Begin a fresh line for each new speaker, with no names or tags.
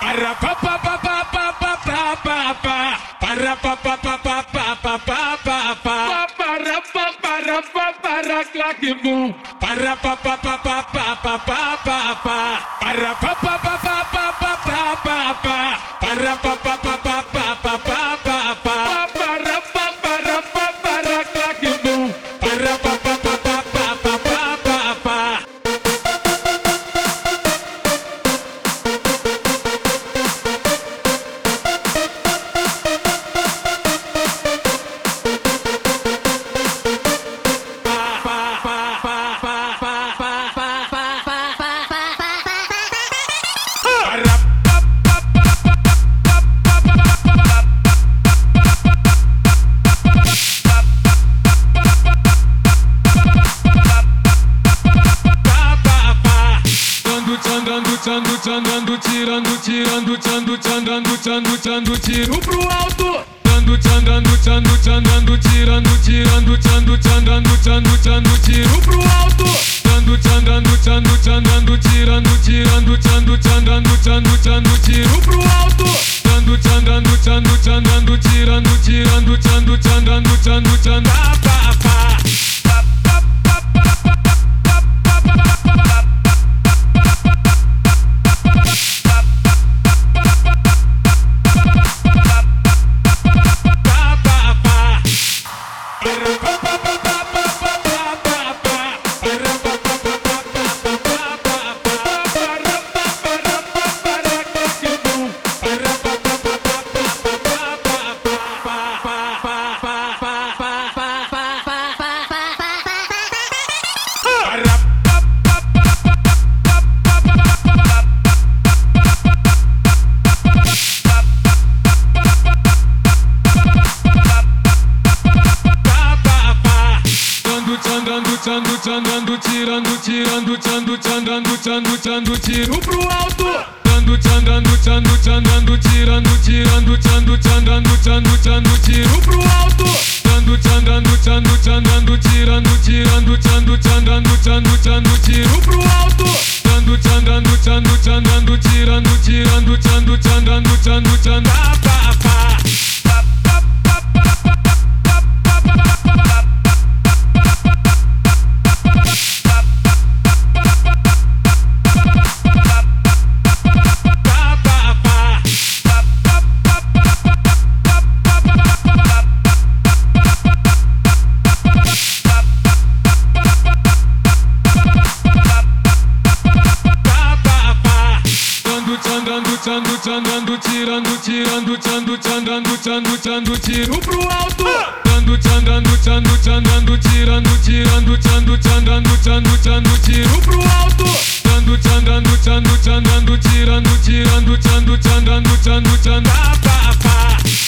Para pa pa pa pa pa pa pa pa pa. Para pa pa pa pa tchando, tchandando, tirando, tirando, tchando, tchandando, tchando, tchando, tiro pro alto. Tchando, tchandando, tchando, tchandando, tirando, tirando, tchando, tchandando, tchando, tchando, tiro pro alto. Tchando, tchandando, tchando, tchandando, tirando, tirando, tchando, tchandando, tchando, tchando, tiro pro alto. Tchando, tchandando, tchando, tchandando, tirando, tirando, tchando, tchandando, tchando, tchando, pá, pá. Pero, pero, pero, pero. tango, tango, tango, tirando, tirando, tango, tango, tango, tango, tiro pro alto. Tango, tango, tango, tango, tirando, tirando, tango, tango, tango, tango, tiro pro alto. Tango, tango, tango, tango, tirando, tirando, tango, tango, tango, tango, tiro pro alto. Tango, tango, tango, tango, tirando, tirando, tango, tango, tango, tango, pa, pa. tchando, tchandando, tirando, tirando, tchando, tchandando, tchando, tchando, tiro pro alto. Tchando, tchandando, tchando, tchandando, tirando, tirando, tchando, tchandando, tchando, tchando, tiro pro alto. Tchando, tchandando, tchando, tchandando, tirando, tirando, tchando, tchandando, tchando, tchando, pá, pá.